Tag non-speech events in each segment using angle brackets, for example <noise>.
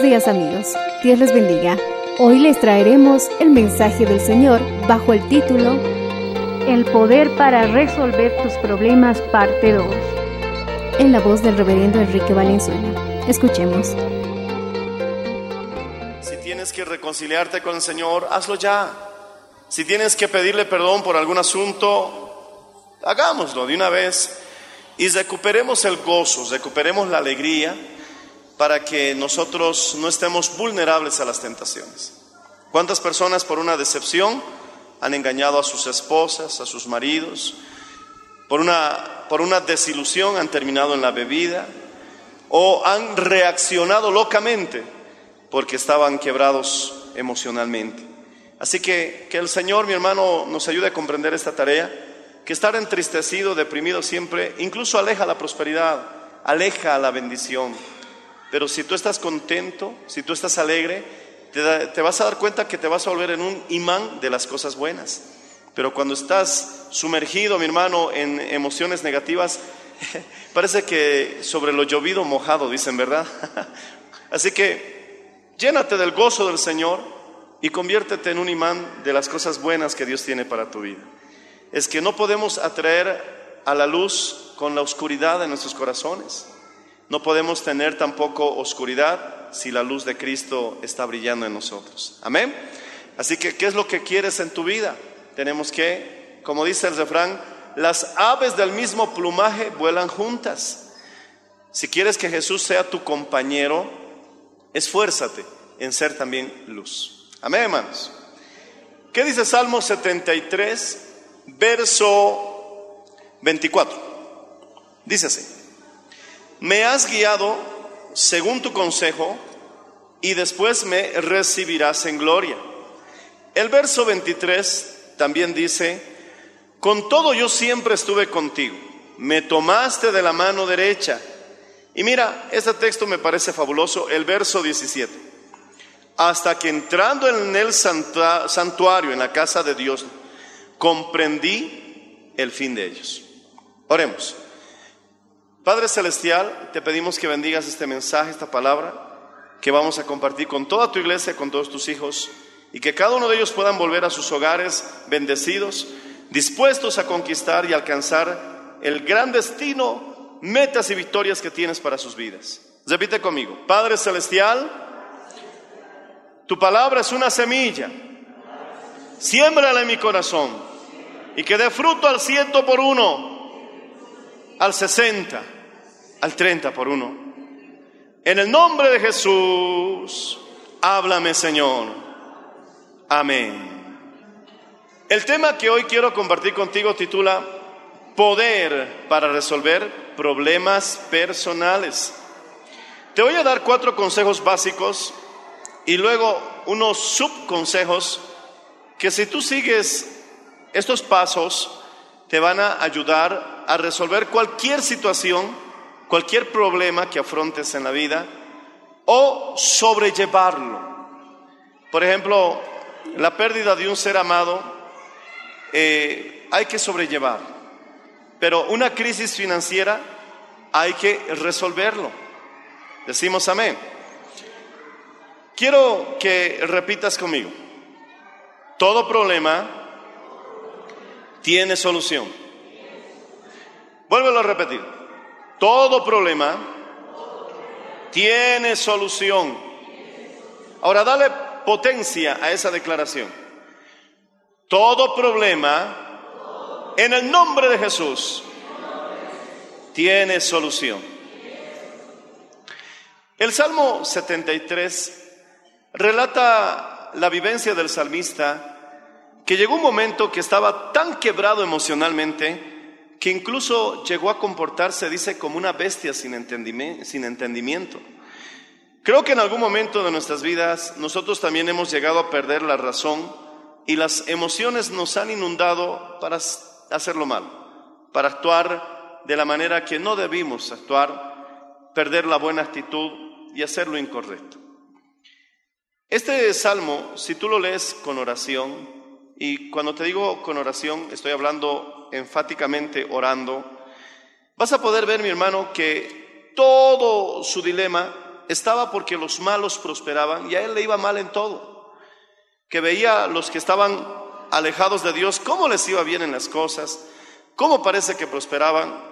Buenos días amigos, Dios les bendiga. Hoy les traeremos el mensaje del Señor bajo el título El poder para resolver tus problemas, parte 2. en la voz del reverendo Enrique Valenzuela. Escuchemos. Si tienes que reconciliarte con el Señor, hazlo ya. Si tienes que pedirle perdón por algún asunto, hagámoslo de una vez y recuperemos el gozo, recuperemos la alegría para que nosotros no estemos vulnerables a las tentaciones. ¿Cuántas personas por una decepción han engañado a sus esposas, a sus maridos? Por una, por una desilusión han terminado en la bebida o han reaccionado locamente porque estaban quebrados emocionalmente. Así que que el Señor, mi hermano, nos ayude a comprender esta tarea, que estar entristecido, deprimido siempre, incluso aleja la prosperidad, aleja la bendición. Pero si tú estás contento, si tú estás alegre, te, vas a dar cuenta que te vas a volver en un imán de las cosas buenas. Pero cuando estás sumergido, mi hermano, en emociones negativas, <laughs> parece que sobre lo llovido mojado, dicen, ¿verdad? <laughs> Así que llénate del gozo del Señor y conviértete en un imán de las cosas buenas que Dios tiene para tu vida. Es que no podemos atraer a la luz con la oscuridad de nuestros corazones. No podemos tener tampoco oscuridad si la luz de Cristo está brillando en nosotros. Amén. Así que, ¿qué es lo que quieres en tu vida? Tenemos que, como dice el refrán, las aves del mismo plumaje vuelan juntas. Si quieres que Jesús sea tu compañero, esfuérzate en ser también luz. Amén, hermanos. ¿Qué dice Salmo 73, verso 24? Dice así. Me has guiado según tu consejo y después me recibirás en gloria. El verso 23 también dice, con todo yo siempre estuve contigo, me tomaste de la mano derecha. Y mira, este texto me parece fabuloso, el verso 17. Hasta que entrando en el santuario, en la casa de Dios, comprendí el fin de ellos. Oremos. Padre Celestial, te pedimos que bendigas este mensaje, esta palabra, que vamos a compartir con toda tu iglesia, con todos tus hijos, y que cada uno de ellos puedan volver a sus hogares bendecidos, dispuestos a conquistar y alcanzar el gran destino, metas y victorias que tienes para sus vidas. Repite conmigo, Padre Celestial, tu palabra es una semilla, siémbrala en mi corazón y que dé fruto al ciento por uno al 60, al 30 por uno. En el nombre de Jesús, háblame Señor. Amén. El tema que hoy quiero compartir contigo titula Poder para resolver problemas personales. Te voy a dar cuatro consejos básicos y luego unos subconsejos que si tú sigues estos pasos te van a ayudar a resolver cualquier situación, cualquier problema que afrontes en la vida o sobrellevarlo. Por ejemplo, la pérdida de un ser amado eh, hay que sobrellevar, pero una crisis financiera hay que resolverlo. Decimos amén. Quiero que repitas conmigo. Todo problema tiene solución. Vuélvelo a repetir. Todo problema tiene solución. Ahora dale potencia a esa declaración. Todo problema, en el nombre de Jesús, tiene solución. El Salmo 73 relata la vivencia del salmista que llegó un momento que estaba tan quebrado emocionalmente que incluso llegó a comportarse, dice, como una bestia sin entendimiento. Creo que en algún momento de nuestras vidas nosotros también hemos llegado a perder la razón y las emociones nos han inundado para hacerlo mal, para actuar de la manera que no debimos actuar, perder la buena actitud y hacer lo incorrecto. Este salmo, si tú lo lees con oración, y cuando te digo con oración, estoy hablando enfáticamente orando, vas a poder ver, mi hermano, que todo su dilema estaba porque los malos prosperaban y a él le iba mal en todo. Que veía a los que estaban alejados de Dios, cómo les iba bien en las cosas, cómo parece que prosperaban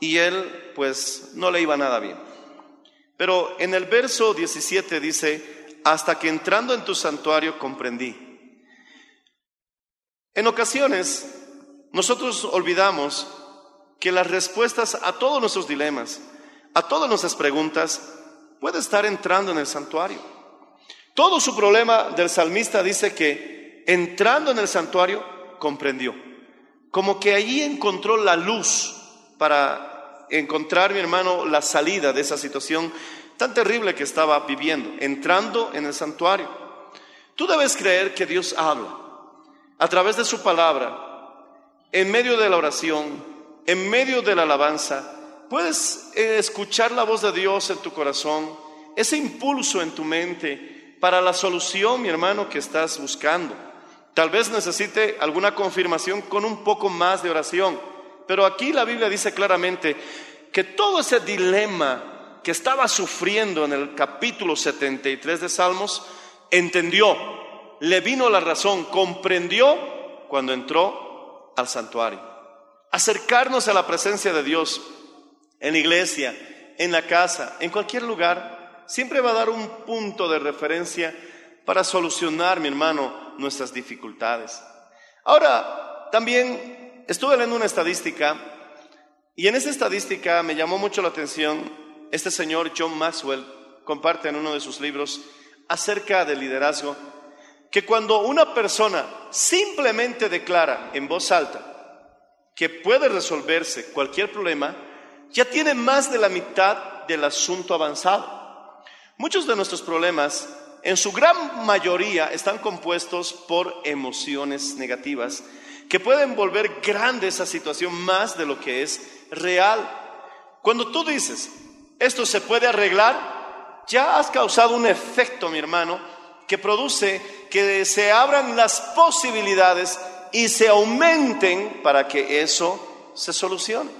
y él pues no le iba nada bien. Pero en el verso 17 dice, hasta que entrando en tu santuario comprendí. En ocasiones nosotros olvidamos que las respuestas a todos nuestros dilemas, a todas nuestras preguntas, puede estar entrando en el santuario. Todo su problema del salmista dice que entrando en el santuario comprendió, como que allí encontró la luz para encontrar, mi hermano, la salida de esa situación tan terrible que estaba viviendo, entrando en el santuario. Tú debes creer que Dios habla a través de su palabra, en medio de la oración, en medio de la alabanza, Puedes eh, escuchar la voz de Dios en tu corazón, ese impulso en tu mente para la solución, mi hermano, que estás buscando. Tal vez necesite alguna confirmación con un poco más de oración, pero aquí la Biblia dice claramente que todo ese dilema que estaba sufriendo en el capítulo 73 de Salmos, entendió, le vino la razón, comprendió cuando entró al santuario. Acercarnos a la presencia de Dios en la iglesia, en la casa, en cualquier lugar, siempre va a dar un punto de referencia para solucionar, mi hermano, nuestras dificultades. Ahora, también estuve leyendo una estadística y en esa estadística me llamó mucho la atención este señor John Maxwell, comparte en uno de sus libros acerca del liderazgo, que cuando una persona simplemente declara en voz alta que puede resolverse cualquier problema, ya tiene más de la mitad del asunto avanzado. Muchos de nuestros problemas, en su gran mayoría, están compuestos por emociones negativas que pueden volver grande esa situación más de lo que es real. Cuando tú dices, esto se puede arreglar, ya has causado un efecto, mi hermano, que produce que se abran las posibilidades y se aumenten para que eso se solucione.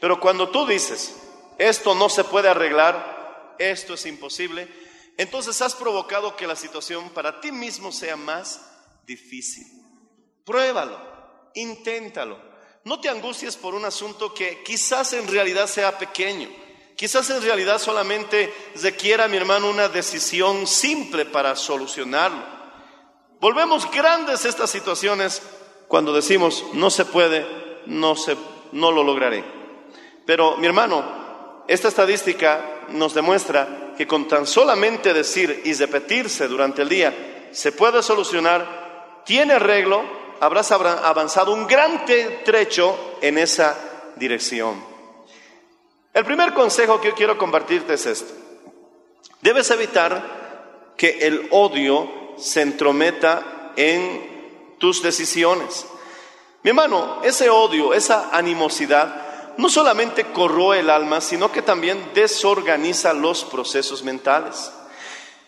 Pero cuando tú dices, esto no se puede arreglar, esto es imposible, entonces has provocado que la situación para ti mismo sea más difícil. Pruébalo, inténtalo. No te angusties por un asunto que quizás en realidad sea pequeño. Quizás en realidad solamente requiera, mi hermano, una decisión simple para solucionarlo. Volvemos grandes estas situaciones cuando decimos, no se puede, no, se, no lo lograré. Pero mi hermano, esta estadística nos demuestra que con tan solamente decir y repetirse durante el día se puede solucionar, tiene arreglo, habrás avanzado un gran trecho en esa dirección. El primer consejo que yo quiero compartirte es esto. Debes evitar que el odio se entrometa en tus decisiones. Mi hermano, ese odio, esa animosidad, no solamente corroe el alma, sino que también desorganiza los procesos mentales.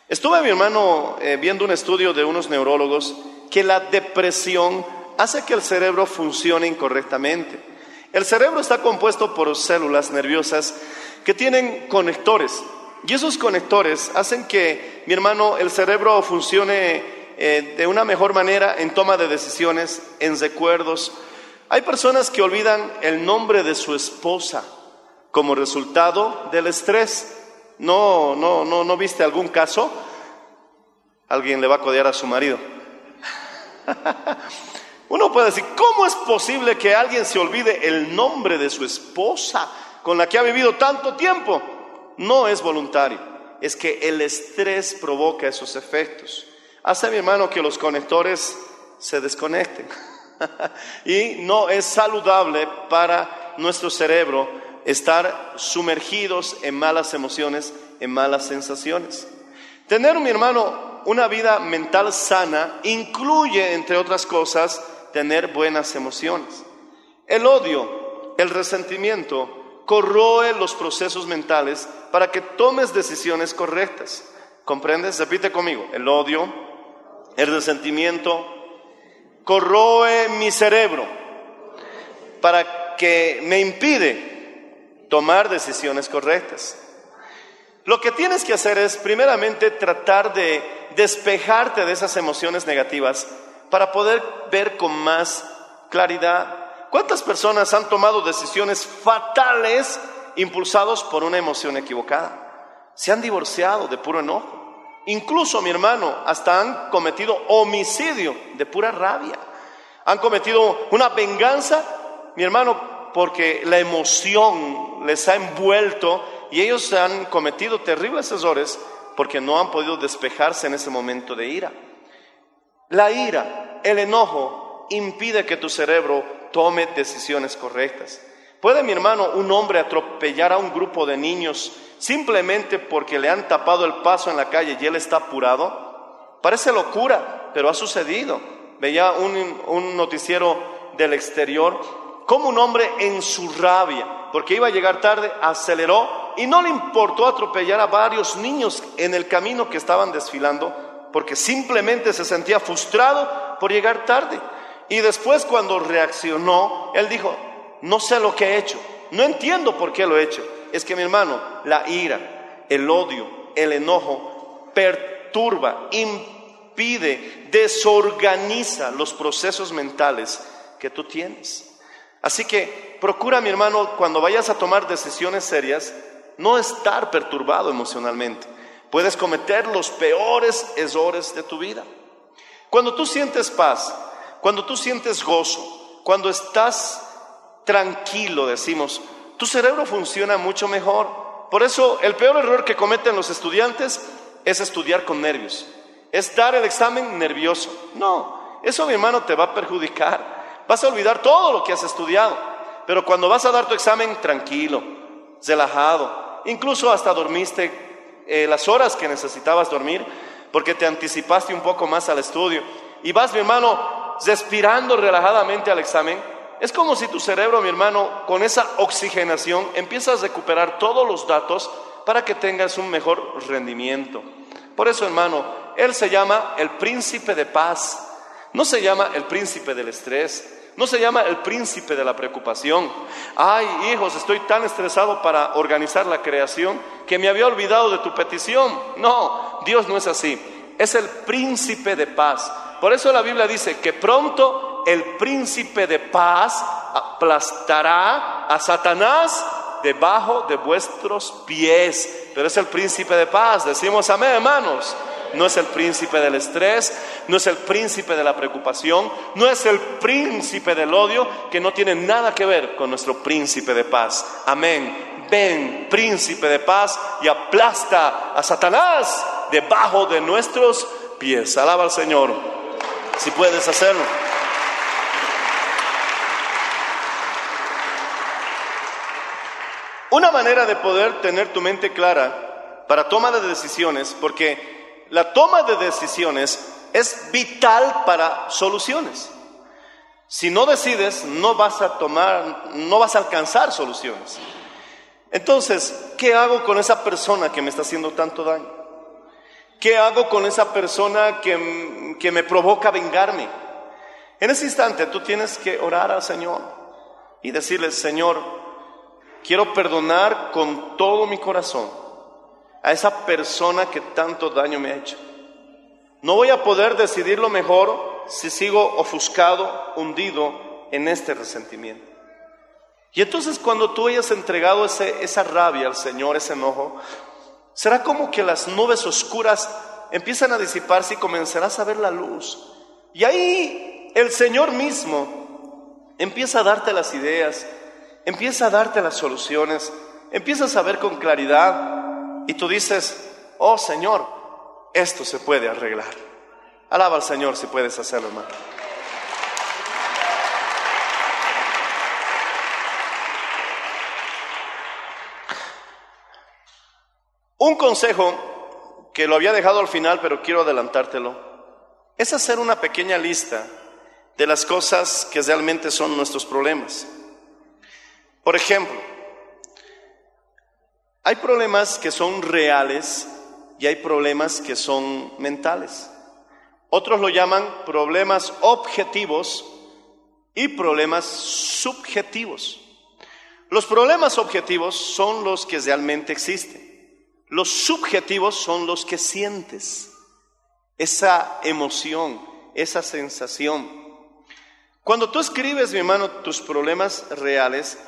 Estuve, mi hermano, eh, viendo un estudio de unos neurólogos que la depresión hace que el cerebro funcione incorrectamente. El cerebro está compuesto por células nerviosas que tienen conectores. Y esos conectores hacen que, mi hermano, el cerebro funcione eh, de una mejor manera en toma de decisiones, en recuerdos. Hay personas que olvidan el nombre de su esposa como resultado del estrés. No, no, no, no viste algún caso. Alguien le va a codear a su marido. <laughs> Uno puede decir, ¿cómo es posible que alguien se olvide el nombre de su esposa con la que ha vivido tanto tiempo? No es voluntario, es que el estrés provoca esos efectos. Hace mi hermano que los conectores se desconecten. <laughs> y no es saludable para nuestro cerebro estar sumergidos en malas emociones, en malas sensaciones. Tener, mi hermano, una vida mental sana incluye, entre otras cosas, tener buenas emociones. El odio, el resentimiento, corroe los procesos mentales para que tomes decisiones correctas. ¿Comprendes? Repite conmigo. El odio, el resentimiento, corroe mi cerebro para que me impide tomar decisiones correctas. Lo que tienes que hacer es primeramente tratar de despejarte de esas emociones negativas para poder ver con más claridad. ¿Cuántas personas han tomado decisiones fatales impulsados por una emoción equivocada? Se han divorciado de puro enojo. Incluso, mi hermano, hasta han cometido homicidio de pura rabia. Han cometido una venganza, mi hermano, porque la emoción les ha envuelto y ellos han cometido terribles errores porque no han podido despejarse en ese momento de ira. La ira, el enojo, impide que tu cerebro tome decisiones correctas. ¿Puede mi hermano, un hombre, atropellar a un grupo de niños simplemente porque le han tapado el paso en la calle y él está apurado? Parece locura, pero ha sucedido. Veía un, un noticiero del exterior, como un hombre en su rabia, porque iba a llegar tarde, aceleró y no le importó atropellar a varios niños en el camino que estaban desfilando, porque simplemente se sentía frustrado por llegar tarde. Y después cuando reaccionó, él dijo, no sé lo que he hecho, no entiendo por qué lo he hecho. Es que mi hermano, la ira, el odio, el enojo perturba, impide, desorganiza los procesos mentales que tú tienes. Así que procura, mi hermano, cuando vayas a tomar decisiones serias, no estar perturbado emocionalmente. Puedes cometer los peores errores de tu vida. Cuando tú sientes paz, cuando tú sientes gozo, cuando estás tranquilo, decimos, tu cerebro funciona mucho mejor. Por eso el peor error que cometen los estudiantes es estudiar con nervios, es dar el examen nervioso. No, eso mi hermano te va a perjudicar. Vas a olvidar todo lo que has estudiado, pero cuando vas a dar tu examen tranquilo, relajado, incluso hasta dormiste eh, las horas que necesitabas dormir, porque te anticipaste un poco más al estudio, y vas, mi hermano, respirando relajadamente al examen, es como si tu cerebro, mi hermano, con esa oxigenación empiezas a recuperar todos los datos para que tengas un mejor rendimiento. Por eso, hermano, Él se llama el príncipe de paz. No se llama el príncipe del estrés. No se llama el príncipe de la preocupación. Ay, hijos, estoy tan estresado para organizar la creación que me había olvidado de tu petición. No, Dios no es así. Es el príncipe de paz. Por eso la Biblia dice que pronto el príncipe de paz aplastará a Satanás debajo de vuestros pies. Pero es el príncipe de paz. Decimos amén, hermanos. No es el príncipe del estrés, no es el príncipe de la preocupación, no es el príncipe del odio, que no tiene nada que ver con nuestro príncipe de paz. Amén. Ven, príncipe de paz, y aplasta a Satanás debajo de nuestros pies. Alaba al Señor, si puedes hacerlo. Una manera de poder tener tu mente clara para toma de decisiones, porque la toma de decisiones es vital para soluciones. Si no decides, no vas a tomar, no vas a alcanzar soluciones. Entonces, ¿qué hago con esa persona que me está haciendo tanto daño? ¿Qué hago con esa persona que, que me provoca vengarme? En ese instante tú tienes que orar al Señor y decirle, Señor, quiero perdonar con todo mi corazón a esa persona que tanto daño me ha hecho. No voy a poder decidir lo mejor si sigo ofuscado, hundido en este resentimiento. Y entonces cuando tú hayas entregado ese, esa rabia al Señor, ese enojo, será como que las nubes oscuras empiezan a disiparse y comenzarás a ver la luz. Y ahí el Señor mismo empieza a darte las ideas, empieza a darte las soluciones, empiezas a ver con claridad y tú dices, oh Señor, esto se puede arreglar. Alaba al Señor si puedes hacerlo, hermano. Un consejo que lo había dejado al final, pero quiero adelantártelo, es hacer una pequeña lista de las cosas que realmente son nuestros problemas. Por ejemplo, hay problemas que son reales y hay problemas que son mentales. Otros lo llaman problemas objetivos y problemas subjetivos. Los problemas objetivos son los que realmente existen. Los subjetivos son los que sientes, esa emoción, esa sensación. Cuando tú escribes, mi hermano, tus problemas reales,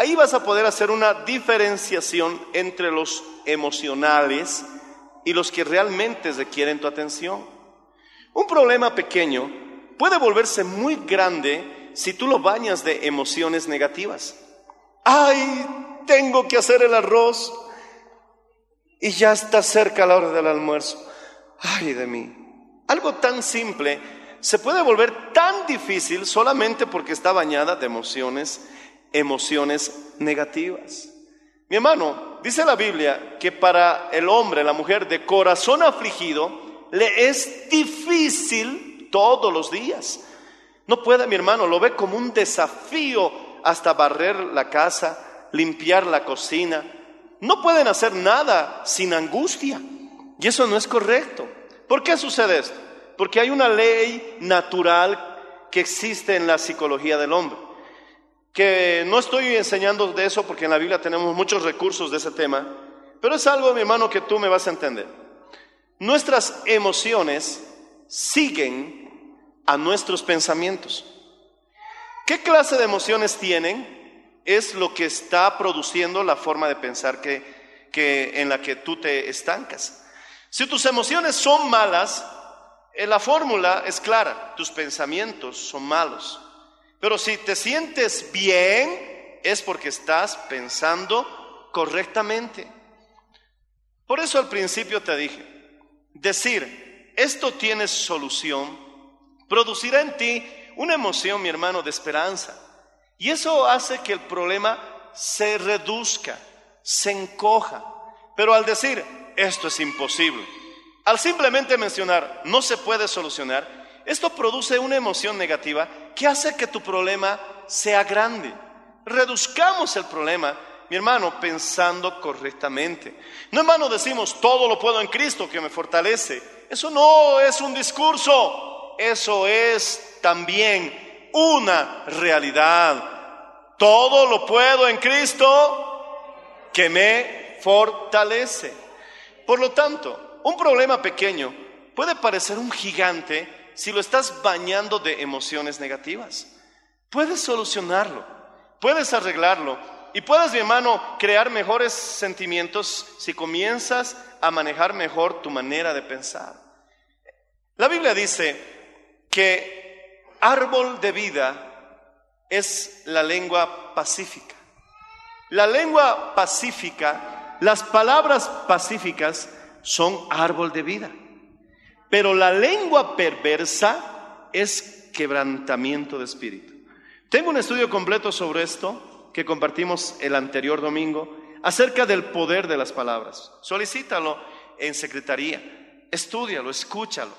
ahí vas a poder hacer una diferenciación entre los emocionales y los que realmente requieren tu atención. Un problema pequeño puede volverse muy grande si tú lo bañas de emociones negativas. Ay, tengo que hacer el arroz y ya está cerca la hora del almuerzo. Ay de mí. Algo tan simple se puede volver tan difícil solamente porque está bañada de emociones, emociones negativas. Mi hermano, dice la Biblia que para el hombre, la mujer de corazón afligido, le es difícil todos los días. No puede, mi hermano, lo ve como un desafío hasta barrer la casa, limpiar la cocina, no pueden hacer nada sin angustia. Y eso no es correcto. ¿Por qué sucede esto? Porque hay una ley natural que existe en la psicología del hombre. Que no estoy enseñando de eso porque en la Biblia tenemos muchos recursos de ese tema, pero es algo, mi hermano, que tú me vas a entender. Nuestras emociones siguen a nuestros pensamientos. ¿Qué clase de emociones tienen? es lo que está produciendo la forma de pensar que, que en la que tú te estancas. Si tus emociones son malas, eh, la fórmula es clara, tus pensamientos son malos. Pero si te sientes bien, es porque estás pensando correctamente. Por eso al principio te dije, decir, esto tiene solución, producirá en ti una emoción, mi hermano, de esperanza y eso hace que el problema se reduzca, se encoja. Pero al decir, esto es imposible, al simplemente mencionar, no se puede solucionar, esto produce una emoción negativa que hace que tu problema sea grande. Reduzcamos el problema, mi hermano, pensando correctamente. No, hermano, decimos, todo lo puedo en Cristo que me fortalece. Eso no es un discurso, eso es también una realidad. Todo lo puedo en Cristo que me fortalece. Por lo tanto, un problema pequeño puede parecer un gigante si lo estás bañando de emociones negativas. Puedes solucionarlo, puedes arreglarlo y puedes, mi hermano, crear mejores sentimientos si comienzas a manejar mejor tu manera de pensar. La Biblia dice que árbol de vida es la lengua pacífica. La lengua pacífica, las palabras pacíficas son árbol de vida. Pero la lengua perversa es quebrantamiento de espíritu. Tengo un estudio completo sobre esto que compartimos el anterior domingo acerca del poder de las palabras. Solicítalo en secretaría, estúdialo, escúchalo.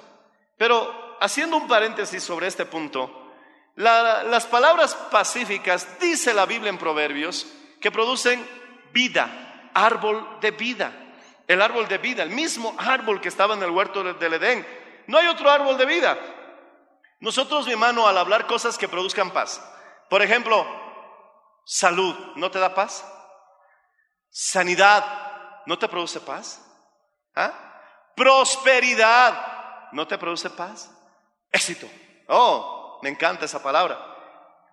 Pero haciendo un paréntesis sobre este punto, las palabras pacíficas, dice la Biblia en Proverbios, que producen vida, árbol de vida. El árbol de vida, el mismo árbol que estaba en el huerto del Edén. No hay otro árbol de vida. Nosotros, mi hermano, al hablar cosas que produzcan paz, por ejemplo, salud, ¿no te da paz? Sanidad, ¿no te produce paz? ¿Ah? Prosperidad, ¿no te produce paz? Éxito. Oh, me encanta esa palabra.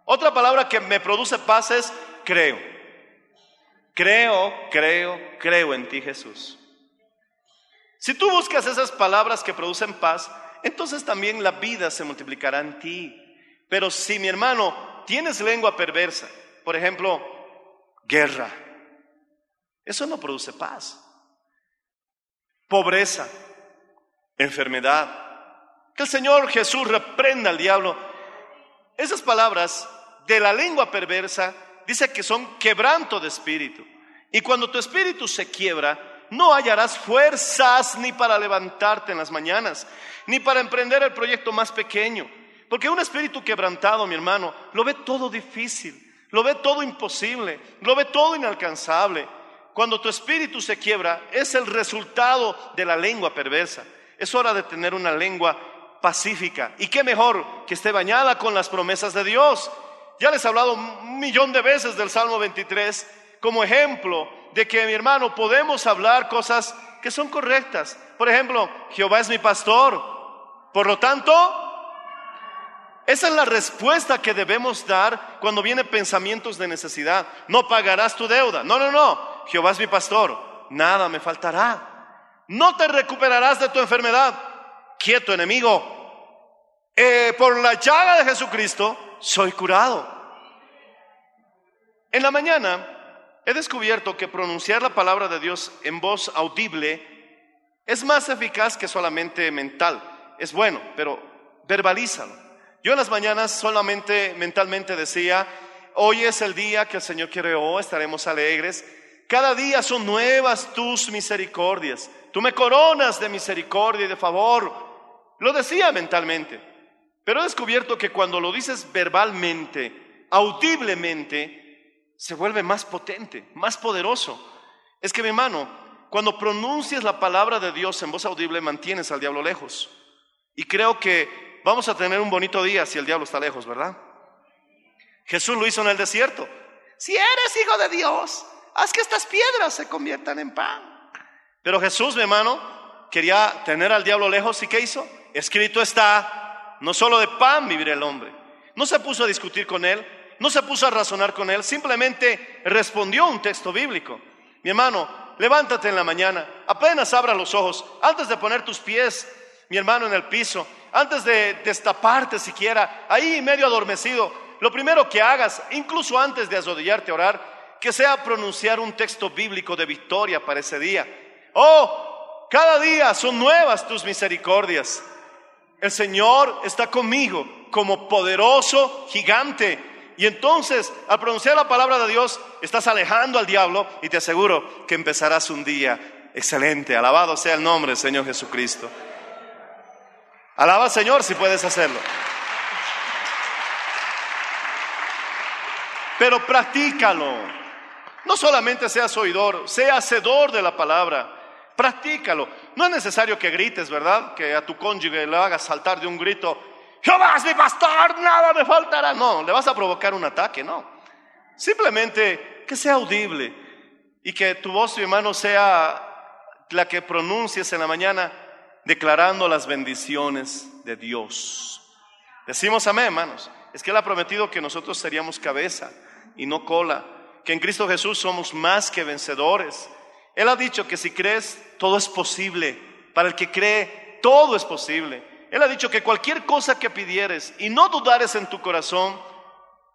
Otra palabra que me produce paz es creo. Creo, creo, creo en ti Jesús. Si tú buscas esas palabras que producen paz, entonces también la vida se multiplicará en ti. Pero si mi hermano tienes lengua perversa, por ejemplo, guerra, eso no produce paz. Pobreza, enfermedad. Que el Señor Jesús reprenda al diablo. Esas palabras de la lengua perversa dice que son quebranto de espíritu. Y cuando tu espíritu se quiebra, no hallarás fuerzas ni para levantarte en las mañanas, ni para emprender el proyecto más pequeño. Porque un espíritu quebrantado, mi hermano, lo ve todo difícil, lo ve todo imposible, lo ve todo inalcanzable. Cuando tu espíritu se quiebra, es el resultado de la lengua perversa. Es hora de tener una lengua pacífica. Y qué mejor que esté bañada con las promesas de Dios. Ya les he hablado un millón de veces del Salmo 23 como ejemplo de que, mi hermano, podemos hablar cosas que son correctas. Por ejemplo, Jehová es mi pastor. Por lo tanto, esa es la respuesta que debemos dar cuando vienen pensamientos de necesidad. No pagarás tu deuda. No, no, no. Jehová es mi pastor. Nada me faltará. No te recuperarás de tu enfermedad. Quieto, enemigo. Eh, por la llaga de Jesucristo soy curado. En la mañana he descubierto que pronunciar la palabra de Dios en voz audible es más eficaz que solamente mental. Es bueno, pero verbalízalo. Yo en las mañanas solamente mentalmente decía, hoy es el día que el Señor creó, estaremos alegres. Cada día son nuevas tus misericordias. Tú me coronas de misericordia y de favor. Lo decía mentalmente. Pero he descubierto que cuando lo dices verbalmente, audiblemente, se vuelve más potente, más poderoso. Es que mi hermano, cuando pronuncias la palabra de Dios en voz audible, mantienes al diablo lejos. Y creo que vamos a tener un bonito día si el diablo está lejos, ¿verdad? Jesús lo hizo en el desierto. Si eres hijo de Dios, haz que estas piedras se conviertan en pan. Pero Jesús, mi hermano, quería tener al diablo lejos y ¿qué hizo? Escrito está, no solo de pan vivirá el hombre. No se puso a discutir con él, no se puso a razonar con él, simplemente respondió un texto bíblico. Mi hermano, levántate en la mañana, apenas abra los ojos, antes de poner tus pies, mi hermano, en el piso, antes de destaparte siquiera, ahí medio adormecido, lo primero que hagas, incluso antes de arrodillarte a orar, que sea pronunciar un texto bíblico de victoria para ese día. Oh, cada día son nuevas tus misericordias. El Señor está conmigo como poderoso gigante. Y entonces, al pronunciar la palabra de Dios, estás alejando al diablo y te aseguro que empezarás un día excelente. Alabado sea el nombre del Señor Jesucristo. Alaba al Señor si puedes hacerlo. Pero practícalo. No solamente seas oidor, sea hacedor de la palabra. Practícalo. No es necesario que grites, ¿verdad? Que a tu cónyuge le hagas saltar de un grito, Jehová es mi pastor, nada me faltará. No, le vas a provocar un ataque, no. Simplemente que sea audible y que tu voz, mi hermano, sea la que pronuncies en la mañana declarando las bendiciones de Dios. Decimos amén, hermanos. Es que Él ha prometido que nosotros seríamos cabeza y no cola, que en Cristo Jesús somos más que vencedores él ha dicho que si crees, todo es posible. Para el que cree, todo es posible. Él ha dicho que cualquier cosa que pidieres y no dudares en tu corazón,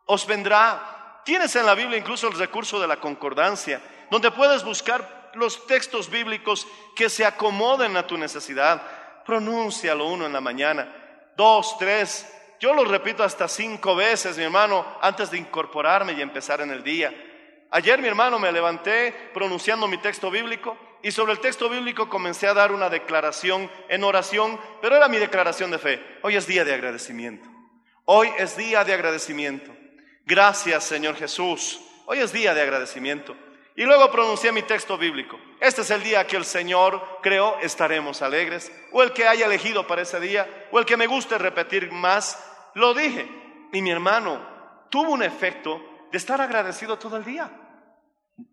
os vendrá. Tienes en la Biblia incluso el recurso de la concordancia, donde puedes buscar los textos bíblicos que se acomoden a tu necesidad. Pronúncialo uno en la mañana, dos, tres. Yo lo repito hasta cinco veces, mi hermano, antes de incorporarme y empezar en el día. Ayer mi hermano me levanté pronunciando mi texto bíblico y sobre el texto bíblico comencé a dar una declaración en oración, pero era mi declaración de fe. Hoy es día de agradecimiento. Hoy es día de agradecimiento. Gracias Señor Jesús. Hoy es día de agradecimiento. Y luego pronuncié mi texto bíblico. Este es el día que el Señor creó, estaremos alegres. O el que haya elegido para ese día, o el que me guste repetir más, lo dije. Y mi hermano tuvo un efecto de estar agradecido todo el día.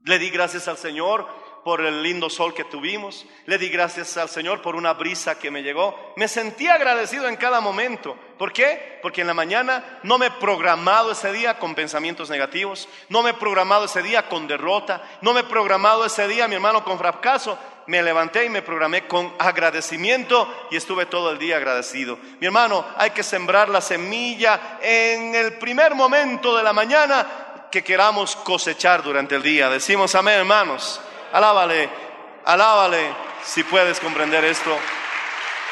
Le di gracias al Señor por el lindo sol que tuvimos. Le di gracias al Señor por una brisa que me llegó. Me sentí agradecido en cada momento. ¿Por qué? Porque en la mañana no me he programado ese día con pensamientos negativos. No me he programado ese día con derrota. No me he programado ese día, mi hermano, con fracaso. Me levanté y me programé con agradecimiento y estuve todo el día agradecido. Mi hermano, hay que sembrar la semilla en el primer momento de la mañana que queramos cosechar durante el día. Decimos amén, hermanos. Alábale, alábale si puedes comprender esto.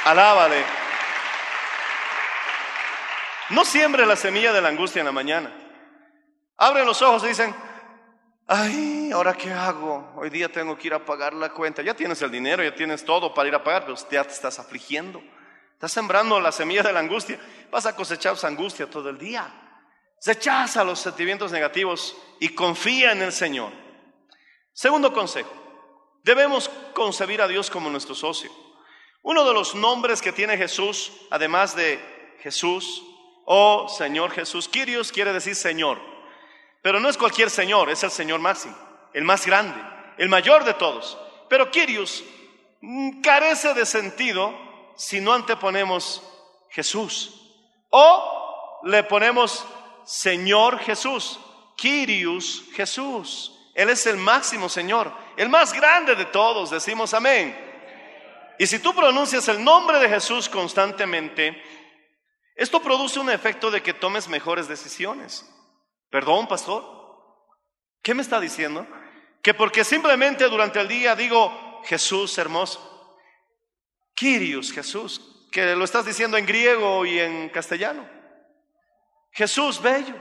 Alábale. No siembre la semilla de la angustia en la mañana. Abren los ojos y dicen, ay, ¿ahora qué hago? Hoy día tengo que ir a pagar la cuenta. Ya tienes el dinero, ya tienes todo para ir a pagar, pero ya te estás afligiendo. Estás sembrando la semilla de la angustia. Vas a cosechar esa angustia todo el día. Rechaza los sentimientos negativos y confía en el Señor. Segundo consejo, debemos concebir a Dios como nuestro socio. Uno de los nombres que tiene Jesús, además de Jesús o oh, Señor Jesús, Kyrios quiere decir Señor, pero no es cualquier Señor, es el Señor máximo, el más grande, el mayor de todos. Pero Kyrios mm, carece de sentido si no anteponemos Jesús o le ponemos Señor Jesús, Kyrios Jesús. Él es el máximo Señor, el más grande de todos, decimos amén. Y si tú pronuncias el nombre de Jesús constantemente, esto produce un efecto de que tomes mejores decisiones. Perdón, pastor. ¿Qué me está diciendo? Que porque simplemente durante el día digo Jesús hermoso, Kyrios Jesús, que lo estás diciendo en griego y en castellano. Jesús bello,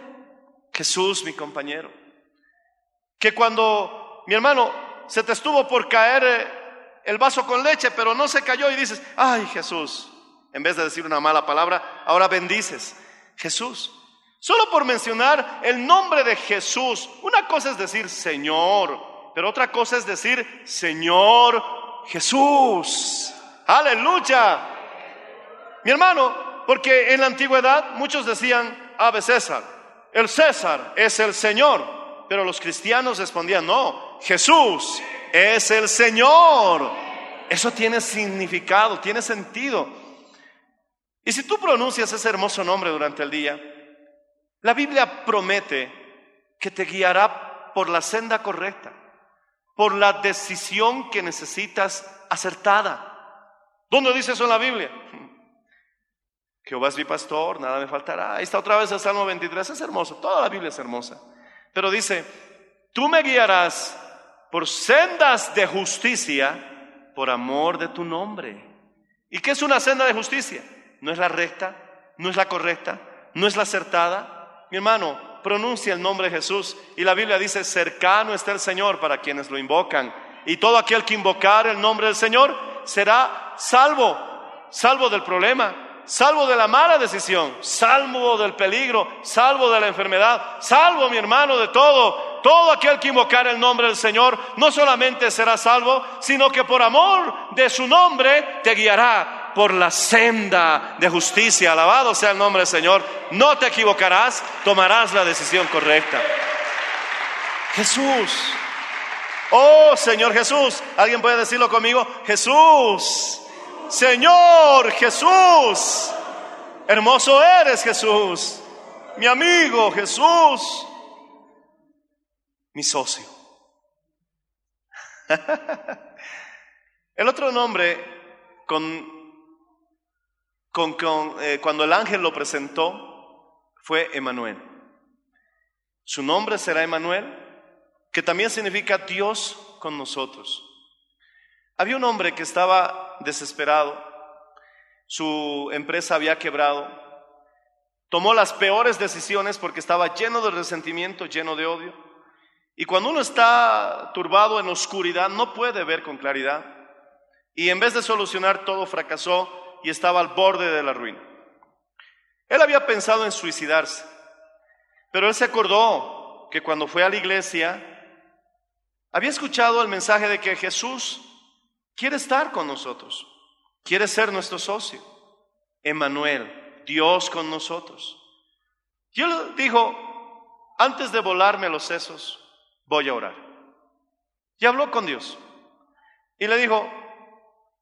Jesús mi compañero. Que cuando, mi hermano, se te estuvo por caer eh, el vaso con leche, pero no se cayó y dices, ay Jesús, en vez de decir una mala palabra, ahora bendices Jesús. Solo por mencionar el nombre de Jesús, una cosa es decir Señor, pero otra cosa es decir Señor Jesús. Aleluya. Mi hermano, porque en la antigüedad muchos decían Ave César. El César es el Señor. Pero los cristianos respondían, no, Jesús es el Señor. Eso tiene significado, tiene sentido. Y si tú pronuncias ese hermoso nombre durante el día, la Biblia promete que te guiará por la senda correcta, por la decisión que necesitas acertada. ¿Dónde dice eso en la Biblia? Jehová es mi pastor, nada me faltará. Ahí está otra vez el Salmo 23, es hermoso, toda la Biblia es hermosa. Pero dice, tú me guiarás por sendas de justicia por amor de tu nombre. ¿Y qué es una senda de justicia? No es la recta, no es la correcta, no es la acertada. Mi hermano, pronuncia el nombre de Jesús y la Biblia dice, cercano está el Señor para quienes lo invocan. Y todo aquel que invocar el nombre del Señor será salvo, salvo del problema, salvo de la mala decisión, salvo del peligro, salvo de la enfermedad, salvo mi hermano de todo. Todo aquel que invocar el nombre del Señor no solamente será salvo, sino que por amor de su nombre te guiará por la senda de justicia. Alabado sea el nombre del Señor. No te equivocarás, tomarás la decisión correcta. Jesús. Oh Señor Jesús. ¿Alguien puede decirlo conmigo? Jesús. Señor Jesús, hermoso eres Jesús, mi amigo Jesús, mi socio. <laughs> el otro nombre, con, con, eh, cuando el ángel lo presentó, fue Emanuel. Su nombre será Emanuel, que también significa Dios con nosotros. Había un hombre que estaba desesperado, su empresa había quebrado, tomó las peores decisiones porque estaba lleno de resentimiento, lleno de odio. Y cuando uno está turbado en oscuridad, no puede ver con claridad. Y en vez de solucionar todo, fracasó y estaba al borde de la ruina. Él había pensado en suicidarse, pero él se acordó que cuando fue a la iglesia, Había escuchado el mensaje de que Jesús quiere estar con nosotros, quiere ser nuestro socio. Emanuel, Dios con nosotros. Él dijo, antes de volarme los sesos, voy a orar. Y habló con Dios. Y le dijo,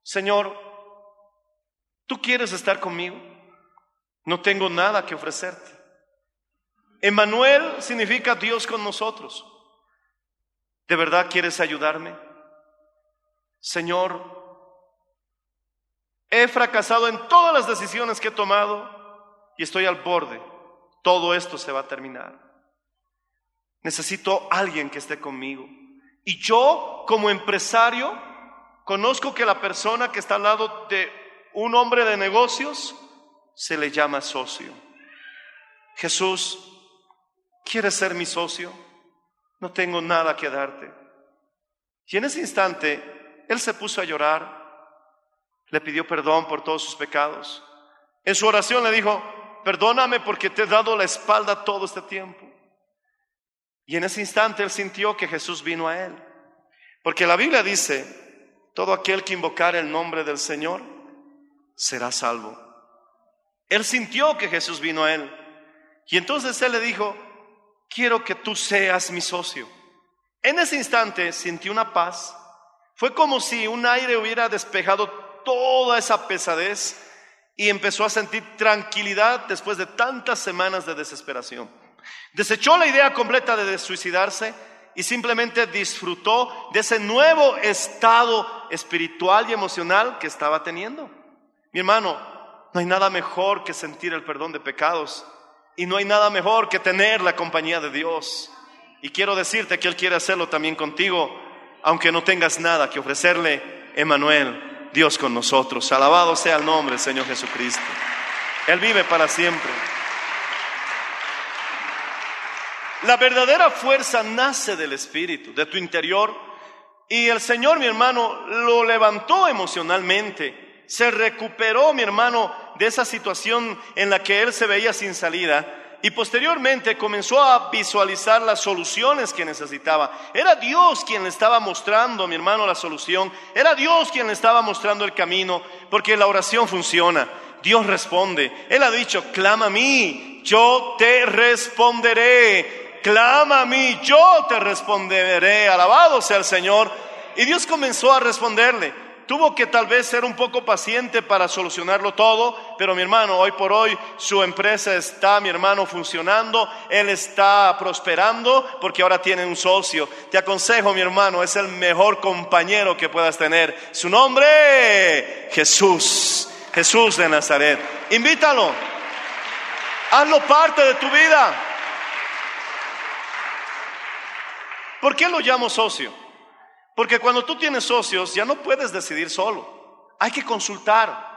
Señor, ¿tú quieres estar conmigo? No tengo nada que ofrecerte. Emanuel significa Dios con nosotros. ¿De verdad quieres ayudarme? Señor, he fracasado en todas las decisiones que he tomado y estoy al borde. Todo esto se va a terminar. Necesito alguien que esté conmigo. Y yo, como empresario, conozco que la persona que está al lado de un hombre de negocios se le llama socio. Jesús, ¿quieres ser mi socio? No tengo nada que darte. Y en ese instante, él se puso a llorar, le pidió perdón por todos sus pecados. En su oración le dijo, perdóname porque te he dado la espalda todo este tiempo. Y en ese instante él sintió que Jesús vino a él. Porque la Biblia dice, todo aquel que invocar el nombre del Señor será salvo. Él sintió que Jesús vino a él. Y entonces él le dijo, quiero que tú seas mi socio. En ese instante sintió una paz. Fue como si un aire hubiera despejado toda esa pesadez y empezó a sentir tranquilidad después de tantas semanas de desesperación. Desechó la idea completa de suicidarse y simplemente disfrutó de ese nuevo estado espiritual y emocional que estaba teniendo. Mi hermano, no hay nada mejor que sentir el perdón de pecados y no hay nada mejor que tener la compañía de Dios. Y quiero decirte que Él quiere hacerlo también contigo, aunque no tengas nada que ofrecerle, Emanuel, Dios con nosotros. Alabado sea el nombre, Señor Jesucristo. Él vive para siempre. La verdadera fuerza nace del Espíritu, de tu interior. Y el Señor, mi hermano, lo levantó emocionalmente. Se recuperó, mi hermano, de esa situación en la que él se veía sin salida. Y posteriormente comenzó a visualizar las soluciones que necesitaba. Era Dios quien le estaba mostrando, mi hermano, la solución. Era Dios quien le estaba mostrando el camino, porque la oración funciona. Dios responde. Él ha dicho, clama a mí, yo te responderé clama a mí, yo te responderé, alabado sea el Señor. Y Dios comenzó a responderle. Tuvo que tal vez ser un poco paciente para solucionarlo todo, pero mi hermano, hoy por hoy su empresa está, mi hermano, funcionando, él está prosperando porque ahora tiene un socio. Te aconsejo, mi hermano, es el mejor compañero que puedas tener. Su nombre, Jesús, Jesús de Nazaret. Invítalo, hazlo parte de tu vida. ¿Por qué lo llamo socio? Porque cuando tú tienes socios ya no puedes decidir solo. Hay que consultar.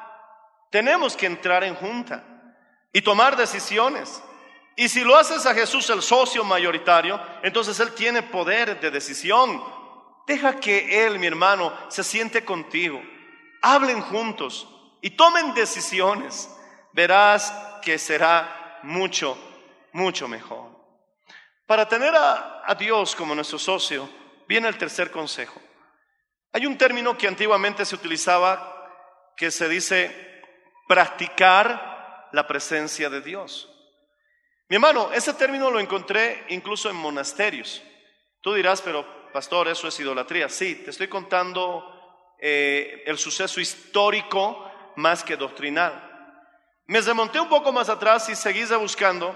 Tenemos que entrar en junta y tomar decisiones. Y si lo haces a Jesús el socio mayoritario, entonces Él tiene poder de decisión. Deja que Él, mi hermano, se siente contigo. Hablen juntos y tomen decisiones. Verás que será mucho, mucho mejor. Para tener a, a, Dios como nuestro socio, viene el tercer consejo. Hay un término que antiguamente se utilizaba que se dice practicar la presencia de Dios. Mi hermano, ese término lo encontré incluso en monasterios. Tú dirás, pero pastor, eso es idolatría. Sí, te estoy contando eh, el suceso histórico más que doctrinal. Me remonté un poco más atrás y seguí buscando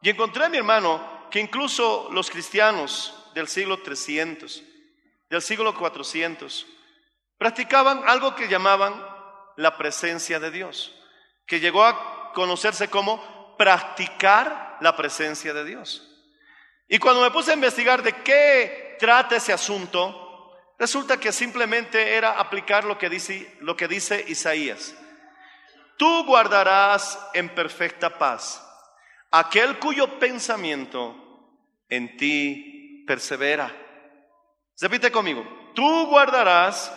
y encontré, mi hermano, que incluso los cristianos del siglo 300, del siglo 400, practicaban algo que llamaban la presencia de Dios, que llegó a conocerse como practicar la presencia de Dios. Y cuando me puse a investigar de qué trata ese asunto, resulta que simplemente era aplicar lo que dice, lo que dice Isaías. Tú guardarás en perfecta paz aquel cuyo pensamiento en ti persevera. Repite conmigo, tú guardarás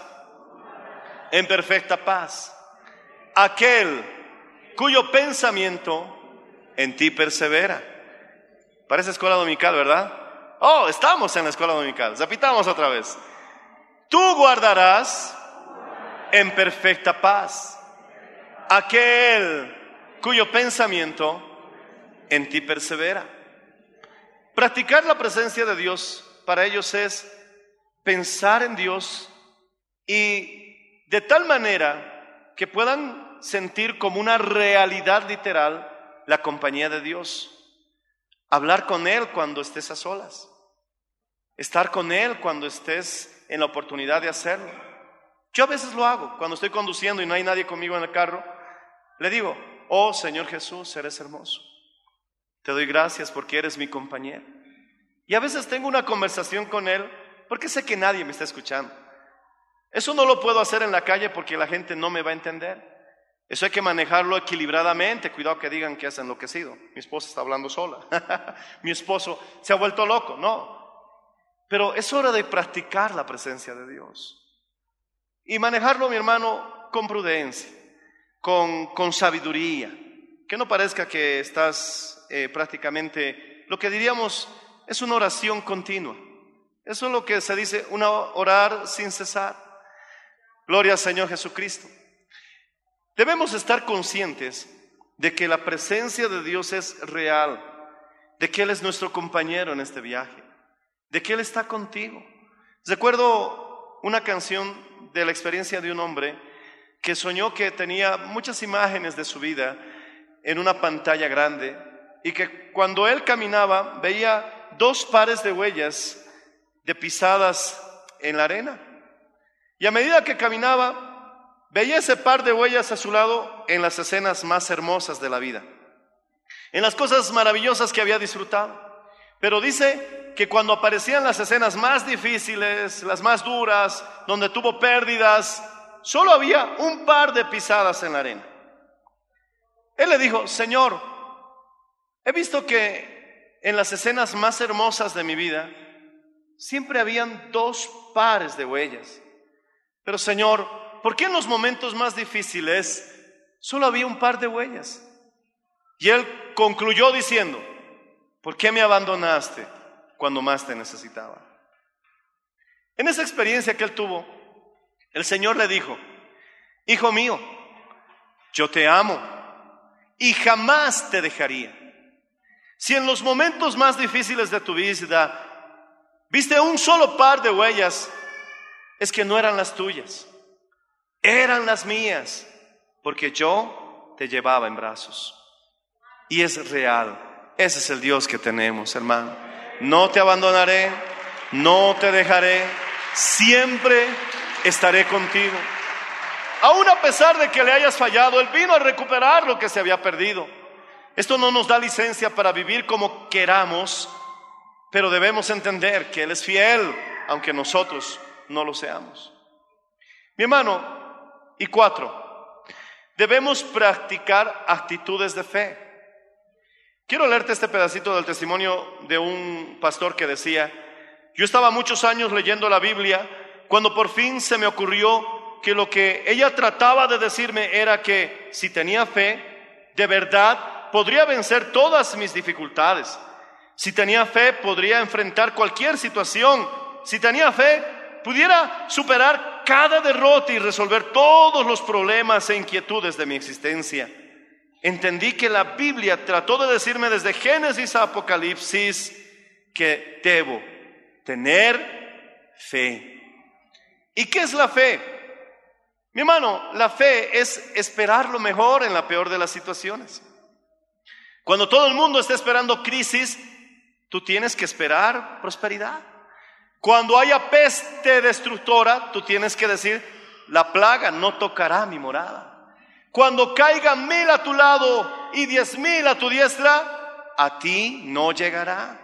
en perfecta paz aquel cuyo pensamiento en ti persevera. Parece escuela dominical, ¿verdad? Oh, estamos en la escuela dominical. Repitamos otra vez. Tú guardarás en perfecta paz aquel cuyo pensamiento en ti persevera. Practicar la presencia de Dios para ellos es pensar en Dios y de tal manera que puedan sentir como una realidad literal la compañía de Dios. Hablar con Él cuando estés a solas. Estar con Él cuando estés en la oportunidad de hacerlo. Yo a veces lo hago cuando estoy conduciendo y no hay nadie conmigo en el carro. Le digo, oh Señor Jesús, eres hermoso. Te doy gracias porque eres mi compañero. Y a veces tengo una conversación con Él porque sé que nadie me está escuchando. Eso no lo puedo hacer en la calle porque la gente no me va a entender. Eso hay que manejarlo equilibradamente. Cuidado que digan que has enloquecido. Mi esposa está hablando sola. <laughs> Mi esposo se ha vuelto loco. No. Pero es hora de practicar la presencia de Dios. Y manejarlo, mi hermano, con prudencia, con, con sabiduría. Que no parezca que estás eh, prácticamente, lo que diríamos es una oración continua. Eso es lo que se dice, una orar sin cesar. Gloria al Señor Jesucristo. Debemos estar conscientes de que la presencia de Dios es real, de que Él es nuestro compañero en este viaje, de que Él está contigo. Recuerdo una canción de la experiencia de un hombre que soñó que tenía muchas imágenes de su vida en una pantalla grande y que cuando él caminaba veía dos pares de huellas de pisadas en la arena. Y a medida que caminaba, Veía ese par de huellas a su lado en las escenas más hermosas de la vida, en las cosas maravillosas que había disfrutado. Pero dice que cuando aparecían las escenas más difíciles, las más duras, donde tuvo pérdidas, solo había un par de pisadas en la arena. Él le dijo, Señor, he visto que en las escenas más hermosas de mi vida siempre habían dos pares de huellas. Pero Señor, ¿por qué en los momentos más difíciles solo había un par de huellas? Y él concluyó diciendo, ¿por qué me abandonaste cuando más te necesitaba? En esa experiencia que él tuvo, el Señor le dijo, Hijo mío, yo te amo y jamás te dejaría. Si en los momentos más difíciles de tu vida viste un solo par de huellas, es que no eran las tuyas eran las mías, porque yo te llevaba en brazos. Y es real. Ese es el Dios que tenemos, hermano. No te abandonaré, no te dejaré, siempre estaré contigo. Aún a pesar de que le hayas fallado, Él vino a recuperar lo que se había perdido. Esto no nos da licencia para vivir como queramos, pero debemos entender que Él es fiel, aunque nosotros no lo seamos. Mi hermano, y cuatro, debemos practicar actitudes de fe. Quiero leerte este pedacito del testimonio de un pastor que decía, yo estaba muchos años leyendo la Biblia cuando por fin se me ocurrió que lo que ella trataba de decirme era que si tenía fe, de verdad podría vencer todas mis dificultades. Si tenía fe, podría enfrentar cualquier situación. Si tenía fe, pudiera superar cada derrota y resolver todos los problemas e inquietudes de mi existencia. Entendí que la Biblia trató de decirme desde Génesis a Apocalipsis que debo tener fe. ¿Y qué es la fe? Mi hermano, la fe es esperar lo mejor en la peor de las situaciones. Cuando todo el mundo está esperando crisis, tú tienes que esperar prosperidad. Cuando haya peste destructora, tú tienes que decir, la plaga no tocará mi morada. Cuando caigan mil a tu lado y diez mil a tu diestra, a ti no llegará.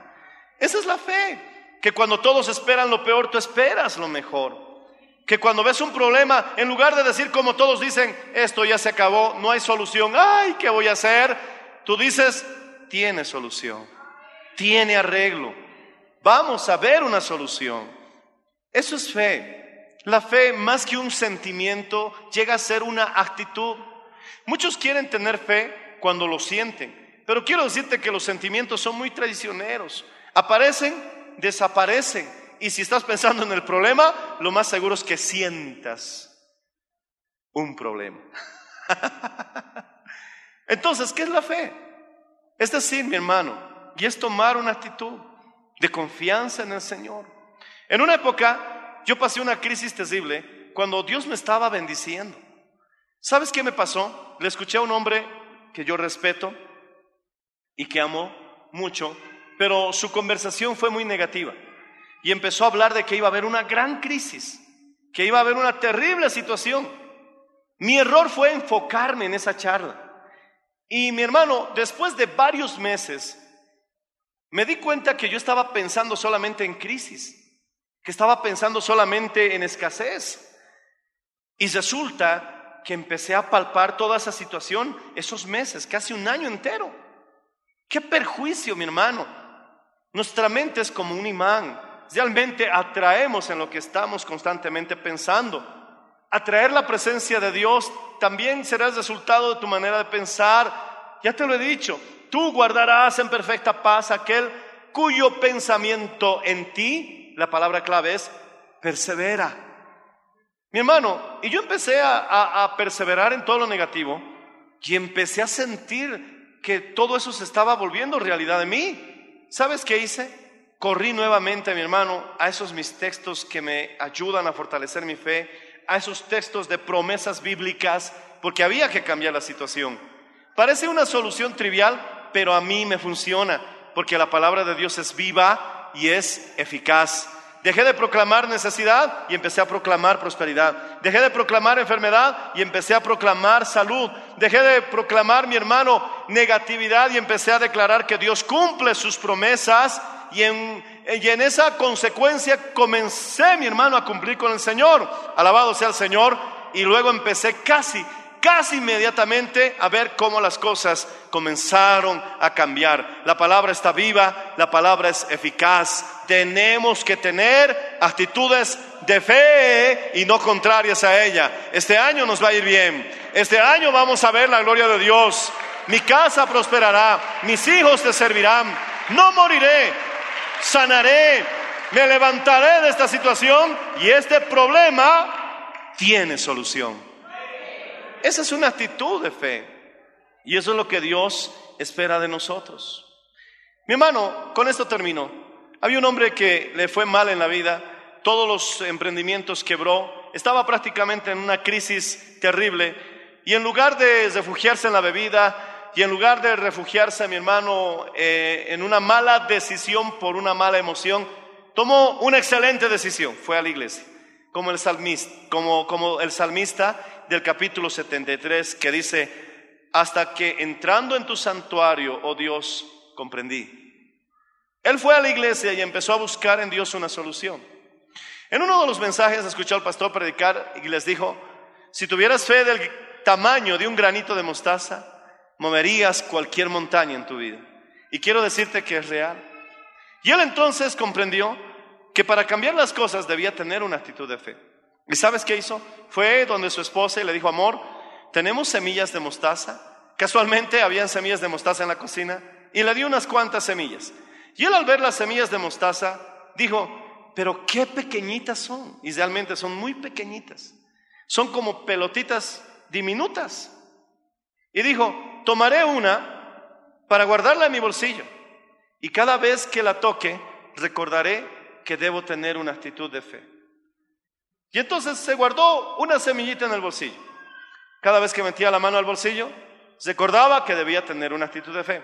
Esa es la fe. Que cuando todos esperan lo peor, tú esperas lo mejor. Que cuando ves un problema, en lugar de decir como todos dicen, esto ya se acabó, no hay solución, ay, ¿qué voy a hacer? Tú dices, tiene solución, tiene arreglo vamos a ver una solución. Eso es fe. La fe, más que un sentimiento, llega a ser una actitud. Muchos quieren tener fe cuando lo sienten, pero quiero decirte que los sentimientos son muy traicioneros. Aparecen desaparece. Y si estás pensando en el problema, lo más seguro es que sientas un problema. <laughs> Entonces, ¿qué es la fe? Es decir, mi hermano, y es tomar una actitud de confianza en el Señor. En una época yo pasé una crisis terrible cuando Dios me estaba bendiciendo. ¿Sabes qué me pasó? Le escuché a un hombre que yo respeto y que amo mucho, pero su conversación fue muy negativa y empezó a hablar de que iba a haber una gran crisis, que iba a haber una terrible situación. Mi error fue enfocarme en esa charla. Y mi hermano, después de varios meses, me di cuenta que yo estaba pensando solamente en crisis, que estaba pensando solamente en escasez. Y resulta que empecé a palpar toda esa situación esos meses, casi un año entero. Qué perjuicio, mi hermano. Nuestra mente es como un imán. Realmente atraemos en lo que estamos constantemente pensando. Atraer la presencia de Dios también será el resultado de tu manera de pensar. Ya te lo he dicho, tú guardarás en perfecta paz aquel cuyo pensamiento en ti, la palabra clave es persevera. Mi hermano, y yo empecé a, perseverar en todo lo negativo y empecé a sentir que todo eso se estaba volviendo realidad de mí. ¿Sabes qué hice? Corrí nuevamente, mi hermano, a esos mis textos que me ayudan a fortalecer mi fe, a esos textos de promesas bíblicas, porque había que cambiar la situación. Parece una solución trivial, pero a mí me funciona, porque la palabra de Dios es viva y es eficaz. Dejé de proclamar necesidad y empecé a proclamar prosperidad. Dejé de proclamar enfermedad y empecé a proclamar salud. Dejé de proclamar, mi hermano, negatividad y empecé a declarar que Dios cumple sus promesas. Y en, y en esa consecuencia comencé, mi hermano, a cumplir con el Señor. Alabado sea el Señor. Y luego empecé casi casi inmediatamente a ver cómo las cosas comenzaron a cambiar. La palabra está viva, la palabra es eficaz. Tenemos que tener actitudes de fe y no contrarias a ella. Este año nos va a ir bien. Este año vamos a ver la gloria de Dios. Mi casa prosperará, mis hijos te servirán. No moriré, sanaré, me levantaré de esta situación y este problema tiene solución. Esa es una actitud de fe. Y eso es lo que Dios espera de nosotros. Mi hermano, con esto termino. Había un hombre que le fue mal en la vida, todos los emprendimientos quebró, estaba prácticamente en una crisis terrible y en lugar de refugiarse en la bebida y en lugar de refugiarse, mi hermano, eh, en una mala decisión por una mala emoción, tomó una excelente decisión, fue a la iglesia, como el salmista, como, como el salmista del capítulo 73 que dice, hasta que entrando en tu santuario, oh Dios, comprendí. Él fue a la iglesia y empezó a buscar en Dios una solución. En uno de los mensajes escuchó al pastor predicar y les dijo, si tuvieras fe del tamaño de un granito de mostaza, moverías cualquier montaña en tu vida. Y quiero decirte que es real. Y él entonces comprendió que para cambiar las cosas debía tener una actitud de fe. ¿Y sabes qué hizo? Fue donde su esposa le dijo, amor, tenemos semillas de mostaza. Casualmente habían semillas de mostaza en la cocina y le dio unas cuantas semillas. Y él al ver las semillas de mostaza dijo, pero qué pequeñitas son. Y realmente son muy pequeñitas. Son como pelotitas diminutas. Y dijo, tomaré una para guardarla en mi bolsillo. Y cada vez que la toque, recordaré que debo tener una actitud de fe. Y entonces se guardó una semillita en el bolsillo. Cada vez que metía la mano al bolsillo, recordaba que debía tener una actitud de fe.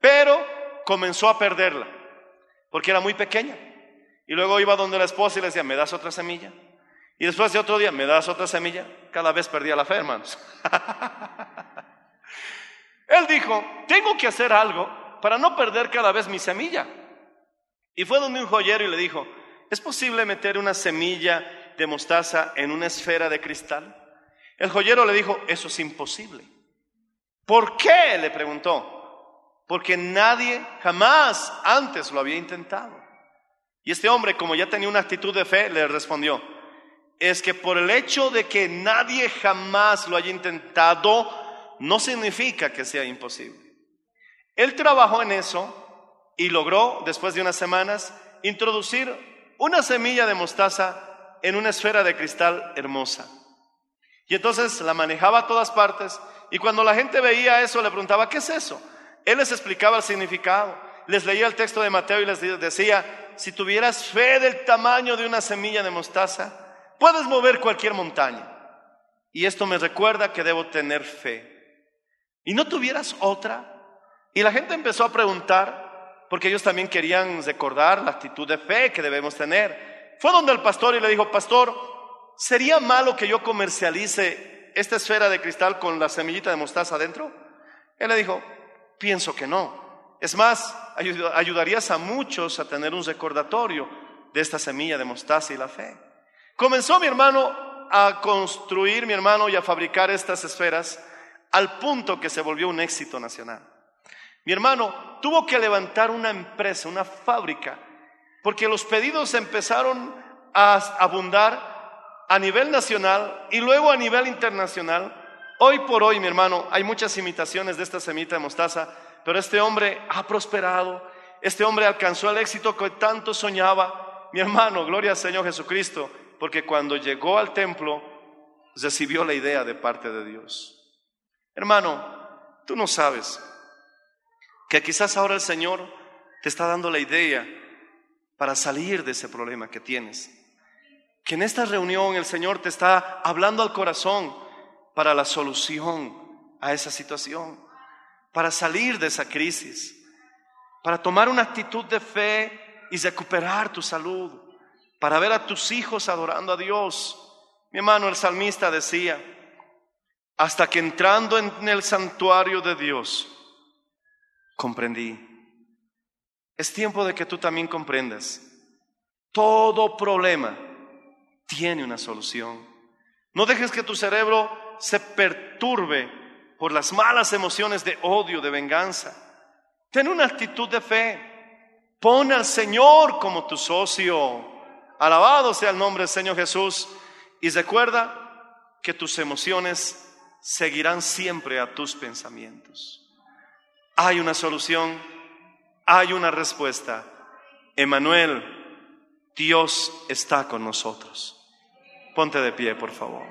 Pero comenzó a perderla, porque era muy pequeña. Y luego iba donde la esposa y le decía, ¿me das otra semilla? Y después de otro día, ¿me das otra semilla? Cada vez perdía la fe, hermanos. <laughs> Él dijo, tengo que hacer algo para no perder cada vez mi semilla. Y fue donde un joyero y le dijo, ¿es posible meter una semilla de mostaza en una esfera de cristal? El joyero le dijo, eso es imposible. ¿Por qué? le preguntó. Porque nadie jamás antes lo había intentado. Y este hombre, como ya tenía una actitud de fe, le respondió, es que por el hecho de que nadie jamás lo haya intentado, no significa que sea imposible. Él trabajó en eso y logró, después de unas semanas, introducir una semilla de mostaza en una esfera de cristal hermosa. Y entonces la manejaba a todas partes y cuando la gente veía eso le preguntaba, ¿qué es eso? Él les explicaba el significado, les leía el texto de Mateo y les decía, si tuvieras fe del tamaño de una semilla de mostaza, puedes mover cualquier montaña. Y esto me recuerda que debo tener fe. ¿Y no tuvieras otra? Y la gente empezó a preguntar, porque ellos también querían recordar la actitud de fe que debemos tener. Fue donde el pastor y le dijo, pastor, ¿sería malo que yo comercialice esta esfera de cristal con la semillita de mostaza adentro? Él le dijo, pienso que no. Es más, ayudarías a muchos a tener un recordatorio de esta semilla de mostaza y la fe. Comenzó mi hermano a construir, mi hermano, y a fabricar estas esferas al punto que se volvió un éxito nacional. Mi hermano tuvo que levantar una empresa, una fábrica, porque los pedidos empezaron a abundar a nivel nacional y luego a nivel internacional. Hoy por hoy, mi hermano, hay muchas imitaciones de esta semita de mostaza, pero este hombre ha prosperado, este hombre alcanzó el éxito que tanto soñaba. Mi hermano, gloria al Señor Jesucristo, porque cuando llegó al templo recibió la idea de parte de Dios. Hermano, tú no sabes que quizás ahora el Señor te está dando la idea para salir de ese problema que tienes. Que en esta reunión el Señor te está hablando al corazón para la solución a esa situación, para salir de esa crisis, para tomar una actitud de fe y recuperar tu salud para ver a tus hijos adorando a Dios. Mi hermano, el salmista decía, hasta que entrando en el santuario de Dios, comprendí. Es tiempo de que tú también comprendas. Todo problema tiene una solución. No dejes que tu cerebro se perturbe por las malas emociones de odio, de venganza. Ten una actitud de fe. Pon al Señor como tu socio. Alabado sea el nombre del Señor Jesús. Y recuerda que tus emociones seguirán siempre a tus pensamientos. Hay una solución, hay una respuesta. Emanuel, Dios está con nosotros. Ponte de pie, por favor.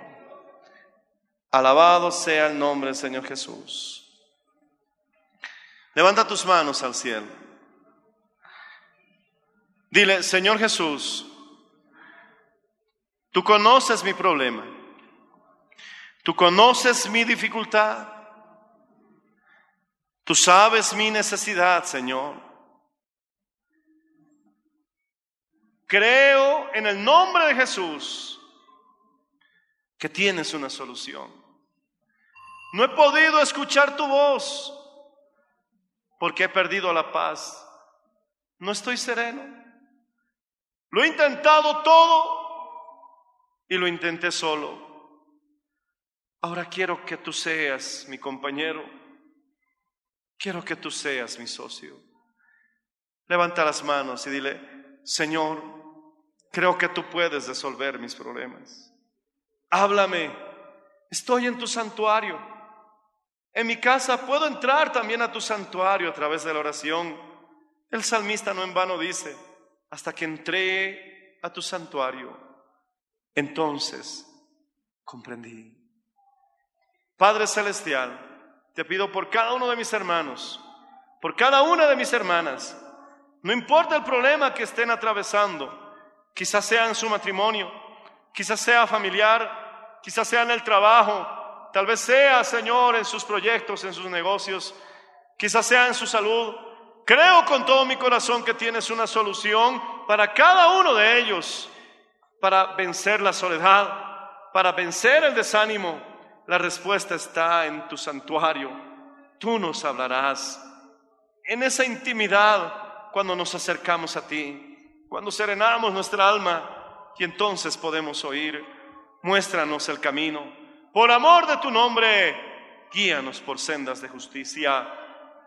Alabado sea el nombre del Señor Jesús. Levanta tus manos al cielo. Dile, Señor Jesús, Tú conoces mi problema. Tú conoces mi dificultad. Tú sabes mi necesidad, Señor. Creo en el nombre de Jesús que tienes una solución. No he podido escuchar tu voz porque he perdido la paz. No estoy sereno. Lo he intentado todo y lo intenté solo. Ahora quiero que tú seas mi compañero. Quiero que tú seas mi socio. Levanta las manos y dile, Señor, creo que tú puedes resolver mis problemas. Háblame. Estoy en tu santuario. En mi casa puedo entrar también a tu santuario a través de la oración. El salmista no en vano dice, hasta que entré a tu santuario entonces comprendí. Padre Celestial, te pido por cada uno de mis hermanos, por cada una de mis hermanas, no importa el problema que estén atravesando, quizás sea en su matrimonio, quizás sea familiar, quizás sea en el trabajo, tal vez sea, Señor, en sus proyectos, en sus negocios, quizás sea en su salud. Creo con todo mi corazón que tienes una solución para cada uno de ellos para vencer la soledad, para vencer el desánimo, la respuesta está en tu santuario. Tú nos hablarás en esa intimidad cuando nos acercamos a ti, cuando serenamos nuestra alma y entonces podemos oír. Muéstranos el camino. Por amor de tu nombre, guíanos por sendas de justicia.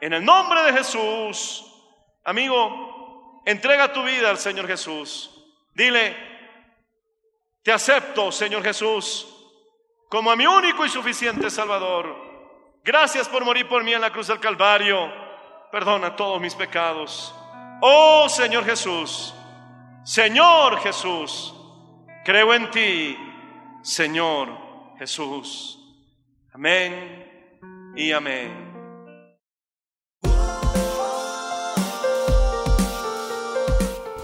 En el nombre de Jesús, amigo, entrega tu vida al Señor Jesús. Dile, te acepto, Señor Jesús, como a mi único y suficiente Salvador. Gracias por morir por mí en la cruz del Calvario. Perdona todos mis pecados. Oh Señor Jesús, Señor Jesús. Creo en ti, Señor Jesús. Amén y amén.